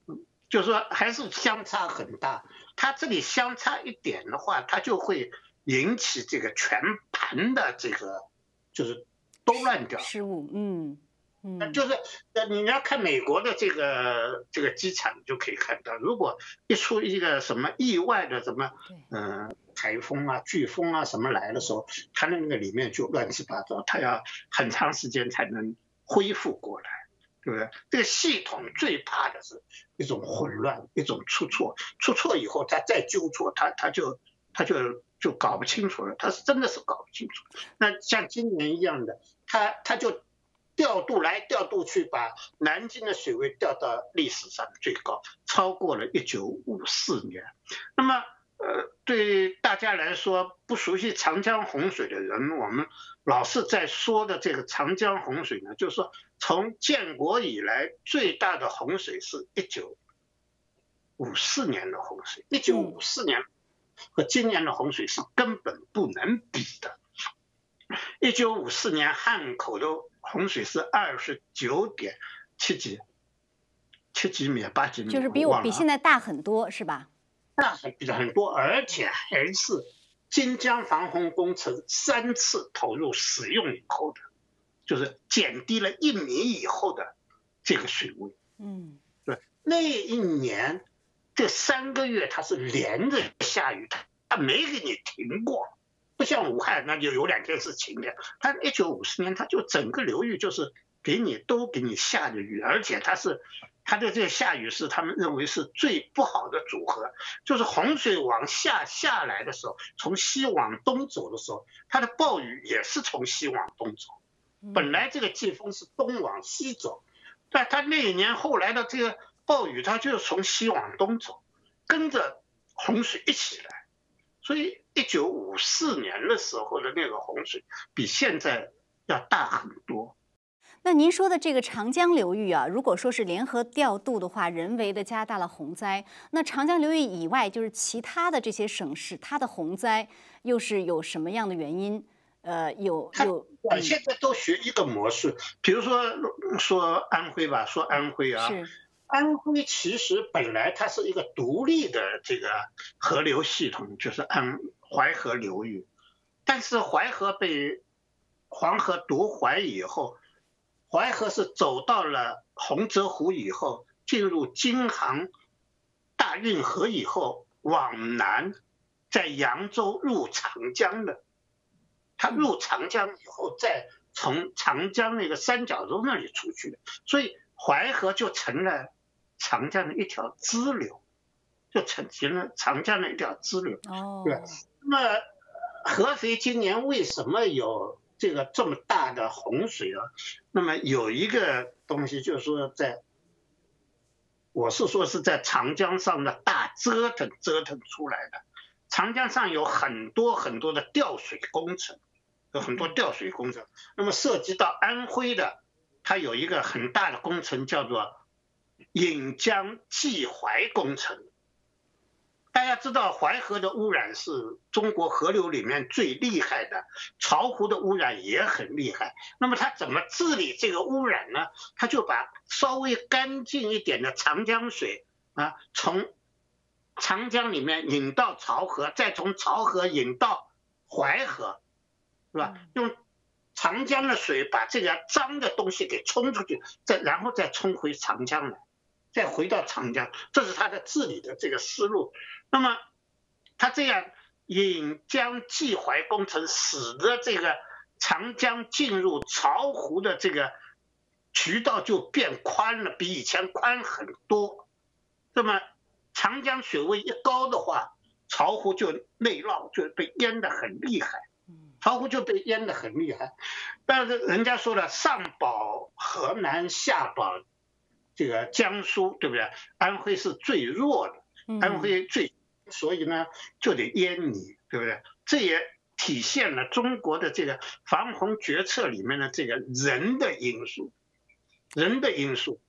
嗯，就是说还是相差很大。它这里相差一点的话，它就会引起这个全盘的这个就是都乱掉。失误。嗯嗯就是呃，你要看美国的这个这个机场，就可以看到，如果一出一个什么意外的什么嗯、呃台风啊、飓风啊什么来的时候，它那个里面就乱七八糟，它要很长时间才能恢复过来，对不对？这个系统最怕的是一种混乱，一种出错，出错以后他再纠错，他他就他就就搞不清楚了，他是真的是搞不清楚。那像今年一样的，他他就。调度来调度去，把南京的水位调到历史上最高，超过了1954年。那么，呃，对大家来说不熟悉长江洪水的人，我们老是在说的这个长江洪水呢，就是说从建国以来最大的洪水是一九五四年的洪水一九五四年和今年的洪水是根本不能比的。一九五四年汉口的洪水是二十九点七几，七几米、八几米，就是比我比现在大很多，是吧？大很比很多，而且还是金江防洪工程三次投入使用以后的，就是减低了一米以后的这个水位。嗯对，那一年这三个月它是连着下雨，它它没给你停过，不像武汉那就有两天是晴的。它一九五四年它就整个流域就是给你都给你下着雨，而且它是它的这个下雨是他们认为是最不好的组合，就是洪水往下下来的时候，从西往东走的时候，它的暴雨也是从西往东走。嗯本来这个季风是东往西走，但它那一年后来的这个暴雨，它就是从西往东走，跟着洪水一起来。所以，一九五四年的时候的那个洪水比现在要大很多。那您说的这个长江流域啊，如果说是联合调度的话，人为的加大了洪灾，那长江流域以外，就是其他的这些省市，它的洪灾又是有什么样的原因？呃，有有，现在都学一个模式，比如说说安徽吧，说安徽啊，安徽其实本来它是一个独立的这个河流系统，就是安淮河流域，但是淮河被黄河夺淮以后。淮河是走到了洪泽湖以后，进入京杭大运河以后，往南，在扬州入长江的。它入长江以后，再从长江那个三角洲那里出去的，所以淮河就成了长江的一条支流，就成成了长江的一条支流。哦，对。那么合肥今年为什么有？这个这么大的洪水啊，那么有一个东西就是说，在我是说是在长江上的大折腾折腾出来的。长江上有很多很多的调水工程，有很多调水工程。那么涉及到安徽的，它有一个很大的工程叫做引江济淮工程。大家知道淮河的污染是中国河流里面最厉害的，巢湖的污染也很厉害。那么它怎么治理这个污染呢？它就把稍微干净一点的长江水啊，从长江里面引到巢河，再从巢河引到淮河，是吧？用长江的水把这个脏的东西给冲出去，再然后再冲回长江来。再回到长江，这是他的治理的这个思路。那么他这样引江济淮工程，使得这个长江进入巢湖的这个渠道就变宽了，比以前宽很多。那么长江水位一高的话，巢湖就内涝，就被淹得很厉害。巢湖就被淹得很厉害。但是人家说了，上保河南，下保。这个江苏对不对？安徽是最弱的，安徽最，所以呢就得淹你，对不对？这也体现了中国的这个防洪决策里面的这个人的因素，人的因素，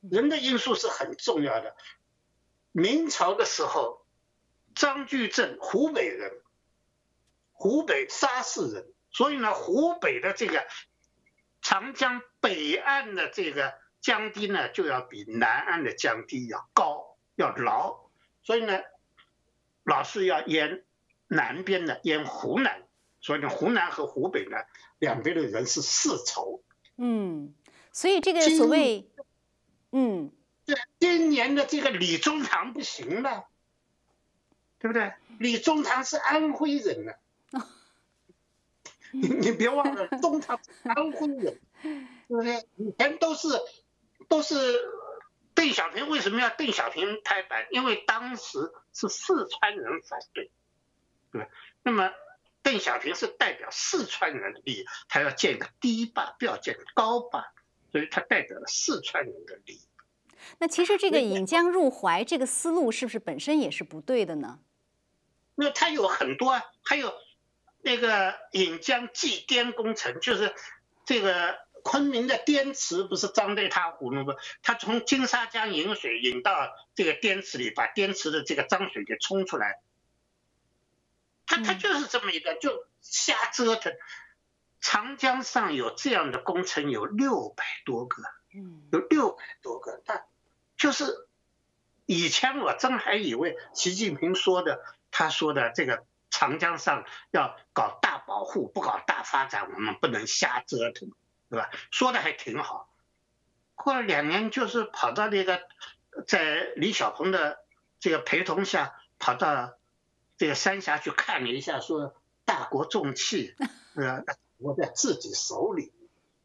人的因素是很重要的。明朝的时候，张居正湖北人，湖北沙市人，所以呢，湖北的这个长江北岸的这个。江堤呢就要比南岸的江堤要高要牢，所以呢，老是要淹南边的淹湖南，所以呢，湖南和湖北呢两边的人是世仇。嗯，所以这个所谓，嗯，对，今年的这个李中堂不行了，对不对？李中堂是安徽人呢，你你别忘了，中堂是安徽人，对不对？以前都是。都是邓小平为什么要邓小平拍板？因为当时是四川人反对，对吧？那么邓小平是代表四川人的利益，他要建个低坝，不要建高坝，所以他代表了四川人的利益。那其实这个引江入淮这个思路是不是本身也是不对的呢？那他有很多啊，还有那个引江济滇工程，就是这个。昆明的滇池不是脏得一塌糊涂吗？他从金沙江引水引到这个滇池里，把滇池的这个脏水给冲出来。他他就是这么一个，就瞎折腾。长江上有这样的工程有六百多个，有六百多个。但就是以前我真还以为习近平说的，他说的这个长江上要搞大保护，不搞大发展，我们不能瞎折腾。对吧？说的还挺好。过了两年，就是跑到那个，在李小鹏的这个陪同下，跑到这个三峡去看了一下，说大国重器，呃，握在自己手里，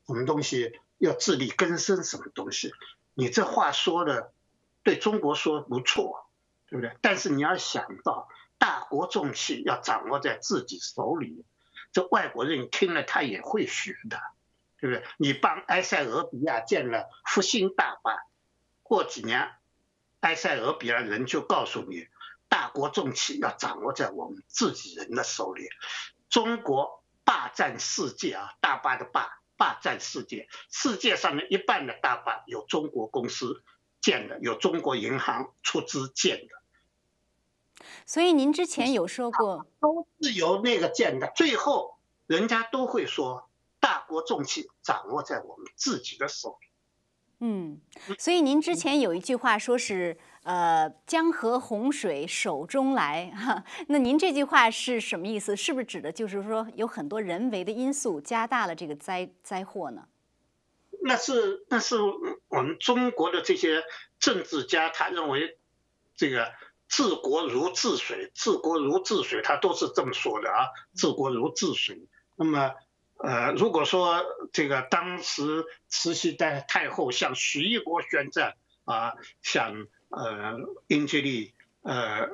什么东西要自力更生，什么东西？你这话说的对中国说不错，对不对？但是你要想到，大国重器要掌握在自己手里，这外国人听了他也会学的。对不是？你帮埃塞俄比亚建了复兴大坝，过几年，埃塞俄比亚人就告诉你，大国重器要掌握在我们自己人的手里。中国霸占世界啊，大坝的霸，霸占世界。世界上的一半的大坝有中国公司建的，有中国银行出资建的。所以您之前有说过，都是由那个建的，最后人家都会说大国重器掌握在我们自己的手里。嗯，所以您之前有一句话说是。呃，江河洪水手中来哈，那您这句话是什么意思？是不是指的就是说有很多人为的因素加大了这个灾灾祸呢？那是那是我们中国的这些政治家，他认为这个治国如治水，治国如治水，他都是这么说的啊，治国如治水。那么呃，如果说这个当时慈禧太太后向徐一国宣战啊，向呃，英吉利，呃，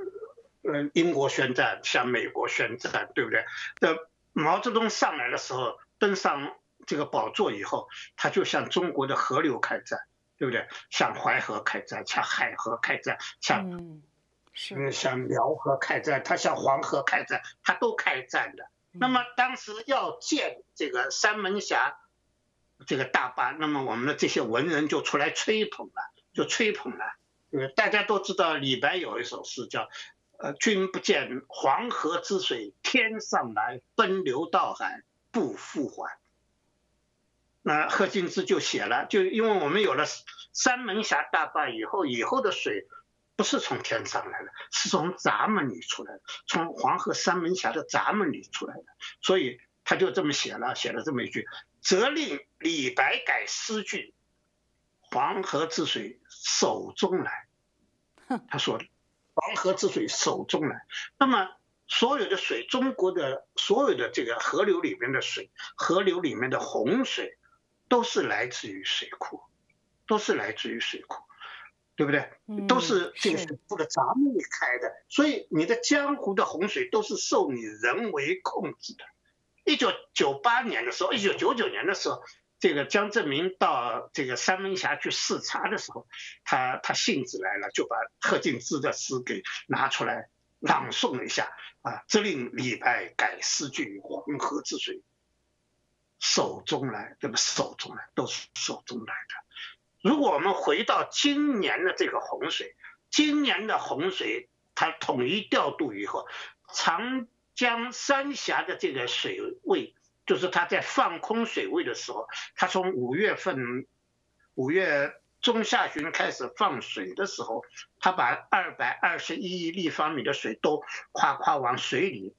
呃，英国宣战，向美国宣战，对不对？那毛泽东上来的时候，登上这个宝座以后，他就向中国的河流开战，对不对？向淮河开战，向海河开战，向是向辽河开战，他向黄河开战，他都开战的。那么当时要建这个三门峡这个大坝，那么我们的这些文人就出来吹捧了，就吹捧了。呃大家都知道李白有一首诗叫“呃，君不见黄河之水天上来，奔流到海不复还。”那贺敬之就写了，就因为我们有了三门峡大坝以后，以后的水不是从天上来的，是从闸门里出来的，从黄河三门峡的闸门里出来的，所以他就这么写了，写了这么一句：“责令李白改诗句，黄河之水手中来。”他说的黄河之水手中来，那么所有的水，中国的所有的这个河流里面的水，河流里面的洪水，都是来自于水库，都是来自于水库，对不对？都是这个水库的闸门里开的，所以你的江湖的洪水都是受你人为控制的。一九九八年的时候，一九九九年的时候。这个江泽民到这个三门峡去视察的时候，他他兴致来了，就把贺敬之的诗给拿出来朗诵了一下啊，责令李白改诗句：“黄河之水手中来，对吧？手中来都是手中来的。如果我们回到今年的这个洪水，今年的洪水它统一调度以后，长江三峡的这个水位。就是它在放空水位的时候，它从五月份五月中下旬开始放水的时候，他把二百二十一亿立方米的水都夸夸往水里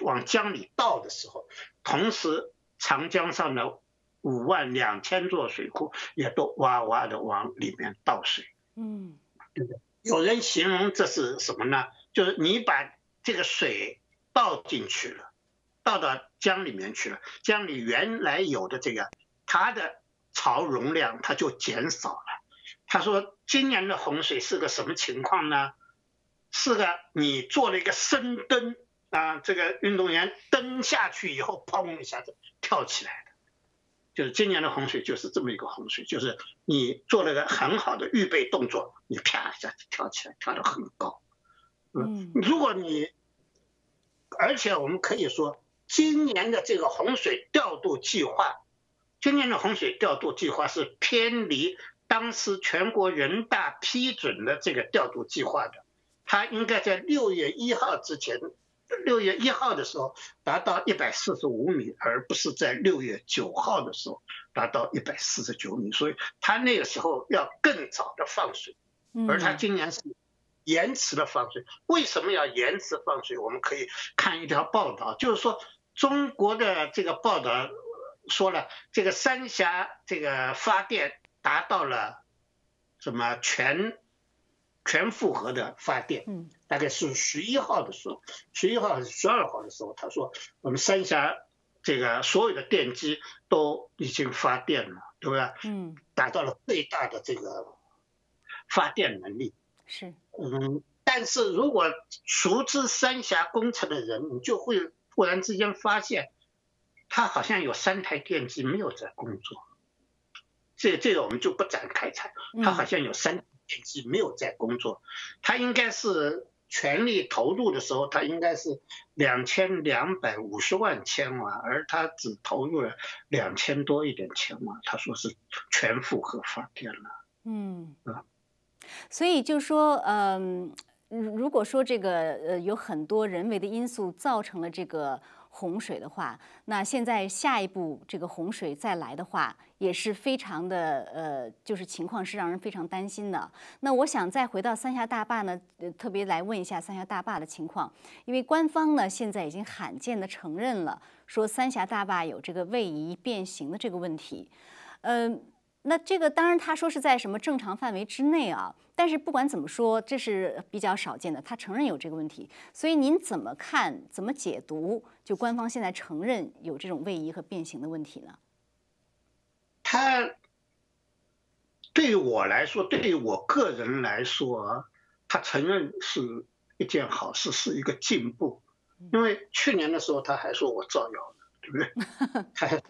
往江里倒的时候，同时长江上的五万两千座水库也都哇哇的往里面倒水。嗯，对不对？有人形容这是什么呢？就是你把这个水倒进去了。倒到江里面去了，江里原来有的这个它的潮容量它就减少了。他说今年的洪水是个什么情况呢？是个你做了一个深蹲啊，这个运动员蹲下去以后，砰一下子跳起来的，就是今年的洪水就是这么一个洪水，就是你做了个很好的预备动作，你啪一下就跳起来，跳得很高。嗯，如果你，而且我们可以说。今年的这个洪水调度计划，今年的洪水调度计划是偏离当时全国人大批准的这个调度计划的。它应该在六月一号之前，六月一号的时候达到一百四十五米，而不是在六月九号的时候达到一百四十九米。所以他那个时候要更早的放水，而他今年是。延迟的放水，为什么要延迟放水？我们可以看一条报道，就是说中国的这个报道说了，这个三峡这个发电达到了什么全全负荷的发电，嗯，大概是十一号的时候，十一号还是十二号的时候，他说我们三峡这个所有的电机都已经发电了，对不对？嗯，达到了最大的这个发电能力。是，嗯，但是如果熟知三峡工程的人，你就会忽然之间发现，他好像有三台电机没有在工作。这这个我们就不展开谈。他好像有三电机没有在工作，他应该是全力投入的时候，他应该是两千两百五十万千瓦，而他只投入了两千多一点千瓦，他说是全负荷发电了。嗯啊，所以就说，嗯，如果说这个呃有很多人为的因素造成了这个。洪水的话，那现在下一步这个洪水再来的话，也是非常的呃，就是情况是让人非常担心的。那我想再回到三峡大坝呢，呃特别来问一下三峡大坝的情况，因为官方呢现在已经罕见的承认了，说三峡大坝有这个位移变形的这个问题，嗯。那这个当然，他说是在什么正常范围之内啊？但是不管怎么说，这是比较少见的。他承认有这个问题，所以您怎么看？怎么解读？就官方现在承认有这种位移和变形的问题呢？他对于我来说，对于我个人来说，他承认是一件好事，是一个进步。因为去年的时候他还说我造谣对不对？他还。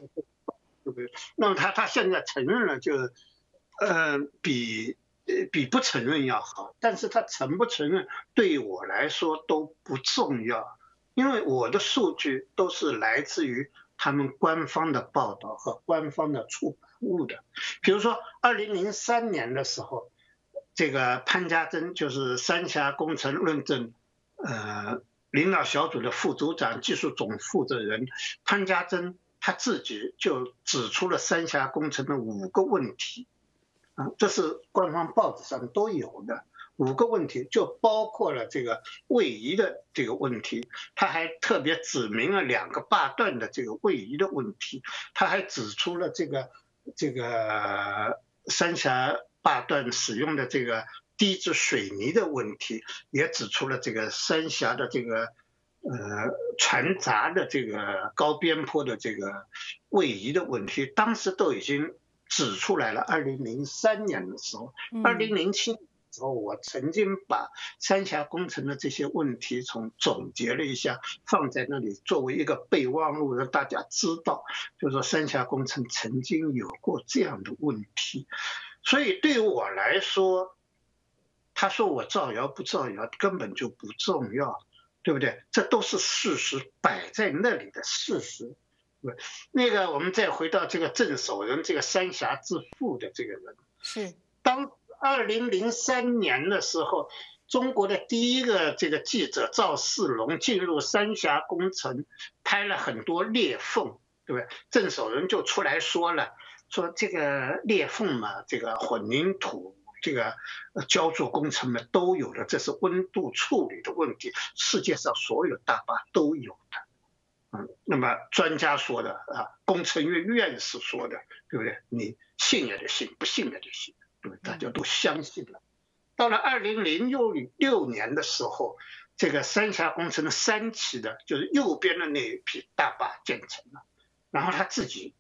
对不对？那么他他现在承认了，就，呃，比呃比不承认要好。但是他承不承认，对于我来说都不重要，因为我的数据都是来自于他们官方的报道和官方的出版物的。比如说，二零零三年的时候，这个潘家珍就是三峡工程论证呃领导小组的副组长、技术总负责人潘家珍。他自己就指出了三峡工程的五个问题，啊，这是官方报纸上都有的五个问题，就包括了这个位移的这个问题。他还特别指明了两个坝段的这个位移的问题，他还指出了这个这个三峡坝段使用的这个低质水泥的问题，也指出了这个三峡的这个。呃，船闸的这个高边坡的这个位移的问题，当时都已经指出来了。二零零三年的时候，二零零七时候，我曾经把三峡工程的这些问题从总结了一下，放在那里作为一个备忘录，让大家知道，就是说三峡工程曾经有过这样的问题。所以对于我来说，他说我造谣不造谣根本就不重要。对不对？这都是事实摆在那里的事实。那个，我们再回到这个郑守仁，这个三峡之父的这个人，是当二零零三年的时候，中国的第一个这个记者赵世龙进入三峡工程，拍了很多裂缝，对不对？郑守仁就出来说了，说这个裂缝嘛，这个混凝土。这个浇筑工程呢都有的，这是温度处理的问题，世界上所有大坝都有的。嗯，那么专家说的啊，工程院院士说的，对不对？你信也得信，不信也得信，对？大家都相信了。到了二零零六六年的时候，这个三峡工程的三期的，就是右边的那一批大坝建成了，然后他自己。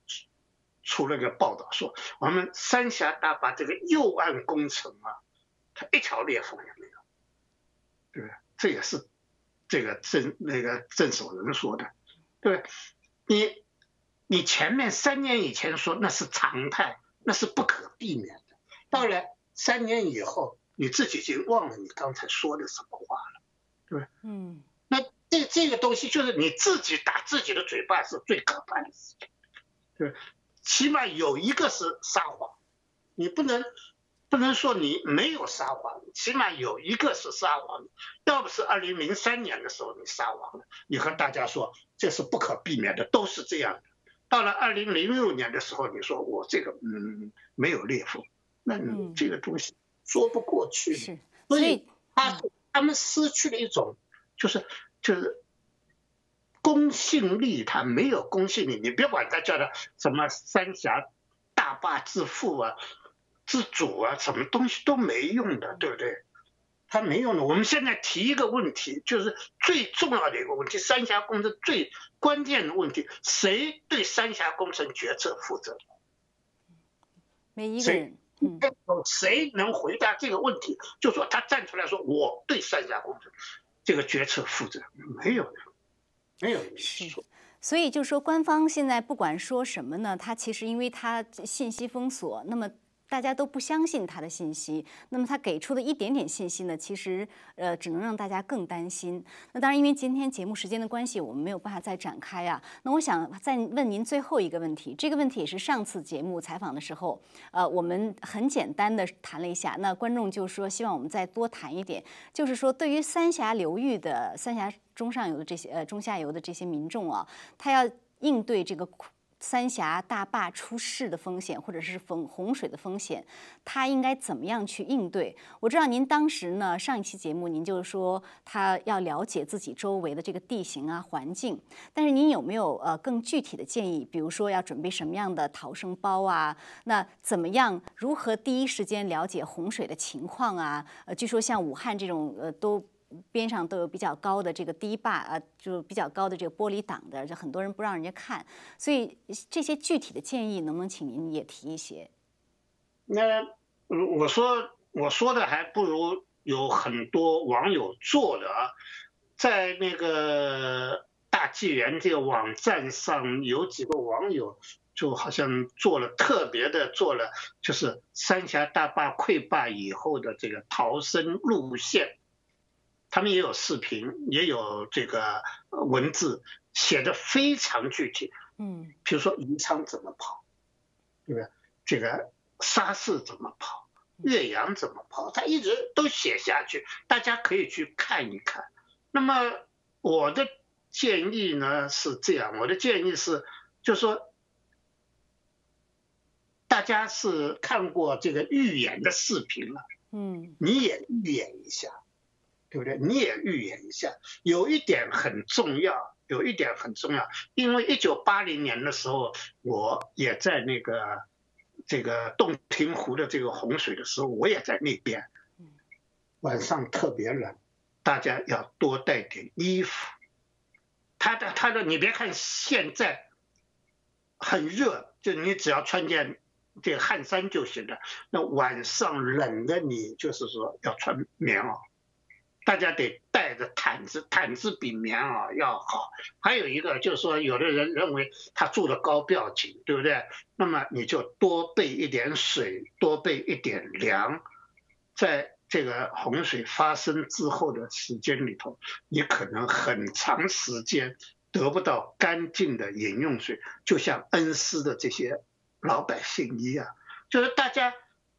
出了个报道说，我们三峡大坝这个右岸工程啊，它一条裂缝也没有，对不对？这也是这个郑那个郑守仁说的，对不对？你你前面三年以前说那是常态，那是不可避免的，到了三年以后，你自己已经忘了你刚才说的什么话了，对不对？嗯。那这这个东西就是你自己打自己的嘴巴是最可怕的事情，对。起码有一个是撒谎，你不能不能说你没有撒谎，起码有一个是撒谎。要不是二零零三年的时候你撒谎了，你和大家说这是不可避免的，都是这样的。到了二零零六年的时候，你说我这个嗯没有裂缝，那你这个东西说不过去。是，所以他他们失去了一种就是就是。公信力，他没有公信力。你别管他叫他什么三峡大坝之父啊、自主啊，什么东西都没用的，对不对？他没用的。我们现在提一个问题，就是最重要的一个问题：三峡工程最关键的问题，谁对三峡工程决策负责？每一个人，有谁能回答这个问题？就说他站出来说我对三峡工程这个决策负责，没有。没有是，所以就说官方现在不管说什么呢，他其实因为他信息封锁，那么大家都不相信他的信息，那么他给出的一点点信息呢，其实呃只能让大家更担心。那当然，因为今天节目时间的关系，我们没有办法再展开啊。那我想再问您最后一个问题，这个问题也是上次节目采访的时候，呃，我们很简单的谈了一下。那观众就说希望我们再多谈一点，就是说对于三峡流域的三峡中上游的这些呃中下游的这些民众啊，他要应对这个。三峡大坝出事的风险，或者是洪洪水的风险，他应该怎么样去应对？我知道您当时呢，上一期节目您就是说他要了解自己周围的这个地形啊环境，但是您有没有呃更具体的建议？比如说要准备什么样的逃生包啊？那怎么样如何第一时间了解洪水的情况啊？呃，据说像武汉这种呃都。边上都有比较高的这个堤坝啊，就比较高的这个玻璃挡的，就很多人不让人家看。所以这些具体的建议，能不能请您也提一些？那我说我说的还不如有很多网友做的啊，在那个大纪元这个网站上，有几个网友就好像做了特别的做了，就是三峡大坝溃坝以后的这个逃生路线。他们也有视频，也有这个文字，写的非常具体。嗯，比如说宜昌怎么跑，对不对？这个沙市怎么跑，岳阳怎么跑，他一直都写下去，大家可以去看一看。那么我的建议呢是这样，我的建议是，就说大家是看过这个预演的视频了，嗯，你也预演一下。对不对？你也预言一下，有一点很重要，有一点很重要，因为一九八零年的时候，我也在那个这个洞庭湖的这个洪水的时候，我也在那边。晚上特别冷，大家要多带点衣服。他的他的，你别看现在很热，就你只要穿件这个汗衫就行了。那晚上冷的，你就是说要穿棉袄。大家得带着毯子，毯子比棉袄要好。还有一个就是说，有的人认为他住的高不要紧，对不对？那么你就多备一点水，多备一点粮。在这个洪水发生之后的时间里头，你可能很长时间得不到干净的饮用水，就像恩施的这些老百姓一样，就是大家。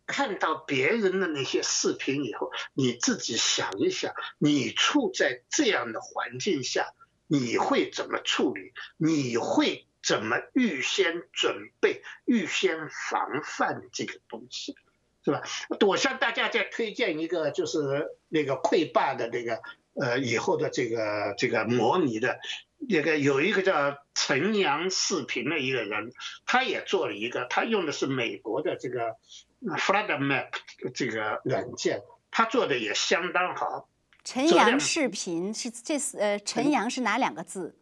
看到别人的那些视频以后，你自己想一想，你处在这样的环境下，你会怎么处理？你会怎么预先准备、预先防范这个东西，是吧？我向大家再推荐一个，就是那个溃坝的那个呃以后的这个这个模拟的，那个有一个叫陈阳视频的一个人，他也做了一个，他用的是美国的这个。Flood Map 这个软件，他做的也相当好。晨阳视频是这是呃，晨阳是哪两个字？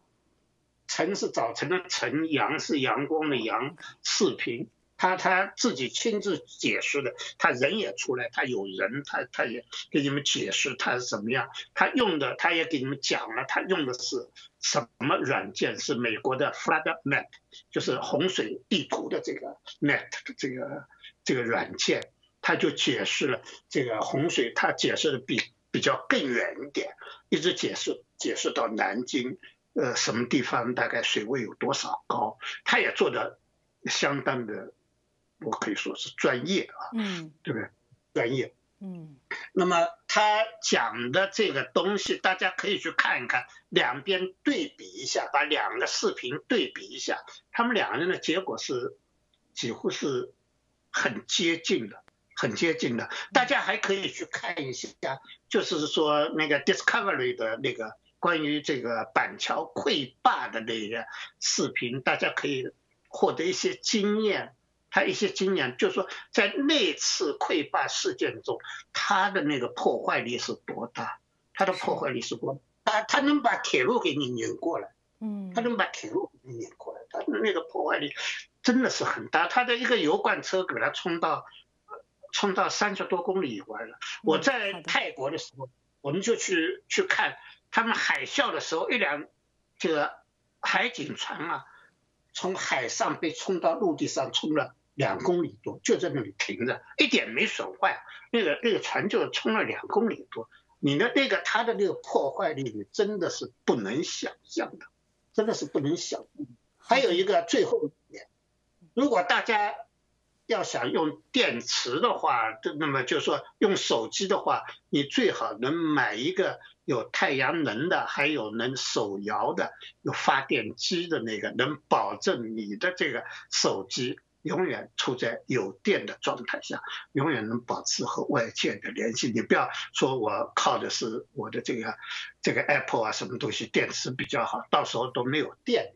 晨是早晨的晨，阳是阳光的阳。视频，他他自己亲自解释的，他人也出来，他有人，他他也给你们解释他是怎么样。他用的，他也给你们讲了，他用的是什么软件？是美国的 Flood Map，就是洪水地图的这个 Map 的这个。这个软件，他就解释了这个洪水，他解释的比比较更远一点，一直解释解释到南京，呃，什么地方大概水位有多少高，他也做的相当的，我可以说是专业啊，嗯，对不对？专业，嗯，那么他讲的这个东西，大家可以去看一看，两边对比一下，把两个视频对比一下，他们两个人的结果是几乎是。很接近的，很接近的，大家还可以去看一下，就是说那个 Discovery 的那个关于这个板桥溃坝的那个视频，大家可以获得一些经验。他一些经验，就是说在那次溃坝事件中，它的那个破坏力是多大？它的破坏力是多，它它能把铁路给你拧过来，嗯，它能把铁路给你拧过来，它的那个破坏力。真的是很大，他的一个油罐车给他冲到，冲到三十多公里以外了。我在泰国的时候，我们就去去看他们海啸的时候，一辆这个海警船啊，从海上被冲到陆地上，冲了两公里多，就在那里停着，一点没损坏。那个那个船就冲了两公里多，你的那个它的那个破坏力，你真的是不能想象的，真的是不能想。还有一个最后一点，如果大家。要想用电池的话，那么就是说用手机的话，你最好能买一个有太阳能的，还有能手摇的，有发电机的那个，能保证你的这个手机永远处在有电的状态下，永远能保持和外界的联系。你不要说我靠的是我的这个这个 Apple 啊，什么东西电池比较好，到时候都没有电。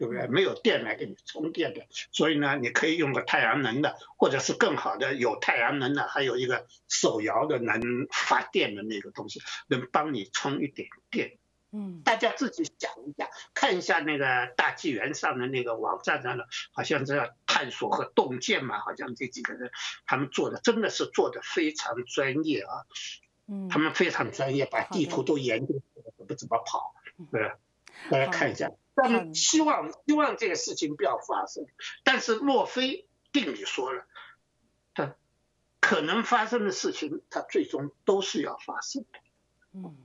对不对？没有电来给你充电的，所以呢，你可以用个太阳能的，或者是更好的有太阳能的，还有一个手摇的能发电的那个东西，能帮你充一点电。嗯，大家自己想一下，看一下那个大纪元上的那个网站上的，好像是要探索和洞见嘛，好像这几个人他们做的真的是做的非常专业啊。嗯，他们非常专业，把地图都研究怎么怎么跑，对，大家看一下。但是希望希望这个事情不要发生，但是墨菲定理说了，他可能发生的事情，它最终都是要发生的。嗯，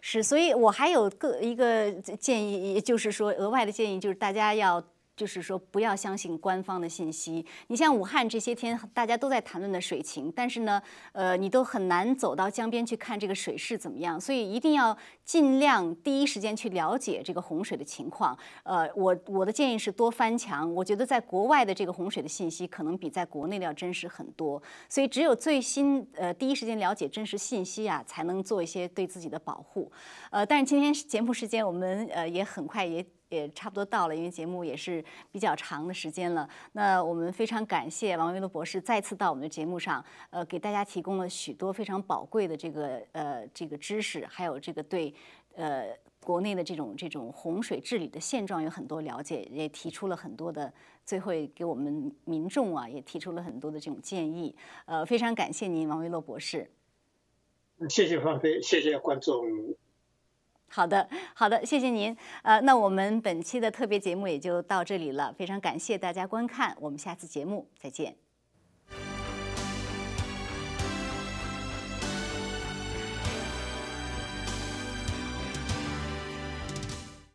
是，所以我还有个一个建议，也就是说额外的建议，就是大家要。就是说，不要相信官方的信息。你像武汉这些天，大家都在谈论的水情，但是呢，呃，你都很难走到江边去看这个水势怎么样。所以一定要尽量第一时间去了解这个洪水的情况。呃，我我的建议是多翻墙。我觉得在国外的这个洪水的信息可能比在国内的要真实很多。所以只有最新呃第一时间了解真实信息啊，才能做一些对自己的保护。呃，但是今天节目时间我们呃也很快也。也差不多到了，因为节目也是比较长的时间了。那我们非常感谢王维乐博士再次到我们的节目上，呃，给大家提供了许多非常宝贵的这个呃这个知识，还有这个对呃国内的这种这种洪水治理的现状有很多了解，也提出了很多的，最后给我们民众啊也提出了很多的这种建议。呃，非常感谢您，王维乐博士。谢谢方飞，谢谢观众。好的，好的，谢谢您。呃，那我们本期的特别节目也就到这里了，非常感谢大家观看，我们下次节目再见。